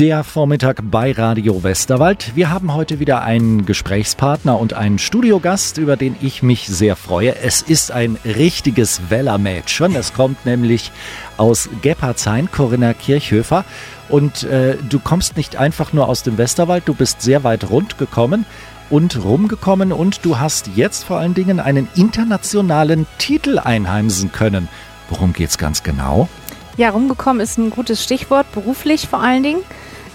Der Vormittag bei Radio Westerwald. Wir haben heute wieder einen Gesprächspartner und einen Studiogast, über den ich mich sehr freue. Es ist ein richtiges Weller-Mädchen. Es kommt nämlich aus Geppardshain, Corinna Kirchhöfer. Und äh, du kommst nicht einfach nur aus dem Westerwald, du bist sehr weit rund gekommen und rumgekommen und du hast jetzt vor allen Dingen einen internationalen Titel einheimsen können. Worum geht's ganz genau? Ja, rumgekommen ist ein gutes Stichwort, beruflich vor allen Dingen.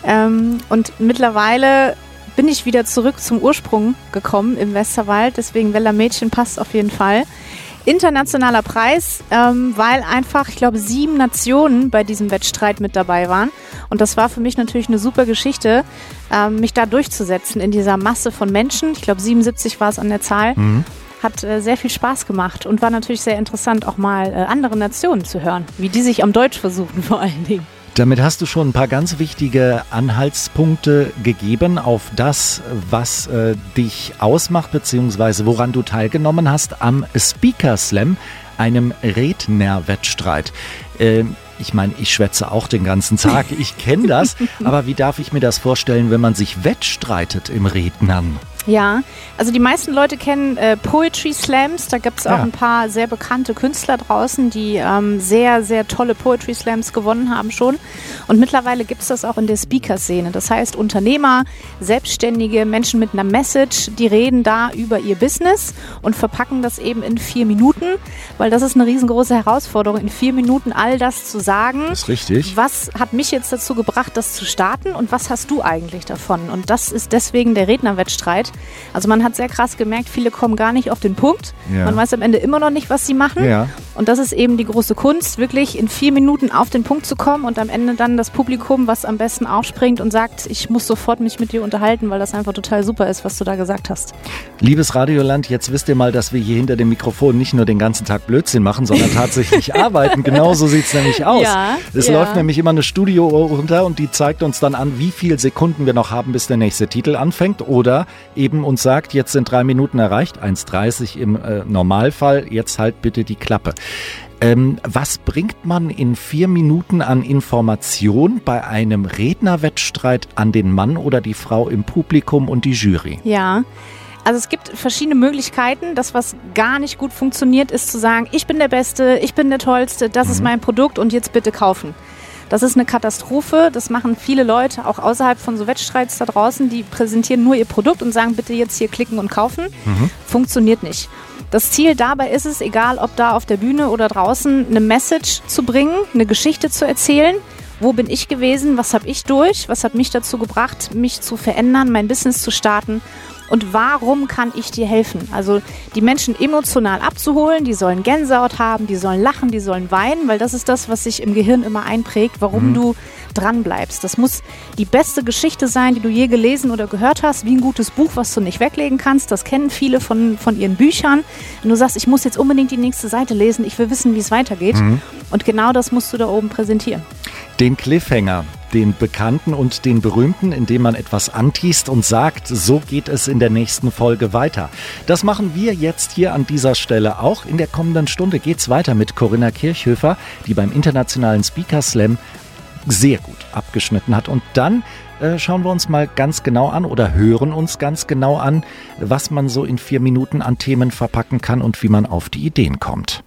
Ähm, und mittlerweile bin ich wieder zurück zum Ursprung gekommen im Westerwald. Deswegen Weller Mädchen passt auf jeden Fall. Internationaler Preis, ähm, weil einfach, ich glaube, sieben Nationen bei diesem Wettstreit mit dabei waren. Und das war für mich natürlich eine super Geschichte, ähm, mich da durchzusetzen in dieser Masse von Menschen. Ich glaube, 77 war es an der Zahl. Mhm. Hat äh, sehr viel Spaß gemacht und war natürlich sehr interessant, auch mal äh, andere Nationen zu hören, wie die sich am Deutsch versuchen vor allen Dingen. Damit hast du schon ein paar ganz wichtige Anhaltspunkte gegeben auf das, was äh, dich ausmacht, beziehungsweise woran du teilgenommen hast am Speaker Slam, einem Rednerwettstreit. Äh, ich meine, ich schwätze auch den ganzen Tag, ich kenne das, aber wie darf ich mir das vorstellen, wenn man sich wettstreitet im Rednern? Ja, also die meisten Leute kennen äh, Poetry Slams. Da gibt es auch ja. ein paar sehr bekannte Künstler draußen, die ähm, sehr, sehr tolle Poetry Slams gewonnen haben schon. Und mittlerweile gibt es das auch in der Speaker-Szene. Das heißt, Unternehmer, Selbstständige, Menschen mit einer Message, die reden da über ihr Business und verpacken das eben in vier Minuten, weil das ist eine riesengroße Herausforderung, in vier Minuten all das zu sagen. Das ist richtig. Was hat mich jetzt dazu gebracht, das zu starten und was hast du eigentlich davon? Und das ist deswegen der Rednerwettstreit. Also man hat sehr krass gemerkt, viele kommen gar nicht auf den Punkt. Ja. Man weiß am Ende immer noch nicht, was sie machen. Ja. Und das ist eben die große Kunst, wirklich in vier Minuten auf den Punkt zu kommen und am Ende dann das Publikum, was am besten aufspringt und sagt, ich muss sofort mich mit dir unterhalten, weil das einfach total super ist, was du da gesagt hast. Liebes Radioland, jetzt wisst ihr mal, dass wir hier hinter dem Mikrofon nicht nur den ganzen Tag Blödsinn machen, sondern tatsächlich arbeiten. Genauso sieht es nämlich aus. Ja, es läuft nämlich immer eine Studio runter und die zeigt uns dann an, wie viele Sekunden wir noch haben, bis der nächste Titel anfängt oder eben uns sagt, jetzt sind drei Minuten erreicht, 1,30 im äh, Normalfall, jetzt halt bitte die Klappe. Ähm, was bringt man in vier Minuten an Information bei einem Rednerwettstreit an den Mann oder die Frau im Publikum und die Jury? Ja. Also es gibt verschiedene Möglichkeiten. Das, was gar nicht gut funktioniert, ist zu sagen, ich bin der Beste, ich bin der Tollste, das mhm. ist mein Produkt und jetzt bitte kaufen. Das ist eine Katastrophe. Das machen viele Leute auch außerhalb von so Wettstreits da draußen. Die präsentieren nur ihr Produkt und sagen, bitte jetzt hier klicken und kaufen. Mhm. Funktioniert nicht. Das Ziel dabei ist es, egal ob da auf der Bühne oder draußen, eine Message zu bringen, eine Geschichte zu erzählen. Wo bin ich gewesen? Was habe ich durch? Was hat mich dazu gebracht, mich zu verändern, mein Business zu starten? Und warum kann ich dir helfen? Also die Menschen emotional abzuholen, die sollen Gänsehaut haben, die sollen lachen, die sollen weinen, weil das ist das, was sich im Gehirn immer einprägt, warum mhm. du dran bleibst. Das muss die beste Geschichte sein, die du je gelesen oder gehört hast, wie ein gutes Buch, was du nicht weglegen kannst. Das kennen viele von, von ihren Büchern. Wenn du sagst, ich muss jetzt unbedingt die nächste Seite lesen, ich will wissen, wie es weitergeht. Mhm. Und genau das musst du da oben präsentieren. Den Cliffhanger, den Bekannten und den Berühmten, indem man etwas antiest und sagt, so geht es in der nächsten Folge weiter. Das machen wir jetzt hier an dieser Stelle auch. In der kommenden Stunde geht es weiter mit Corinna Kirchhöfer, die beim internationalen Speaker Slam sehr gut abgeschnitten hat. Und dann äh, schauen wir uns mal ganz genau an oder hören uns ganz genau an, was man so in vier Minuten an Themen verpacken kann und wie man auf die Ideen kommt.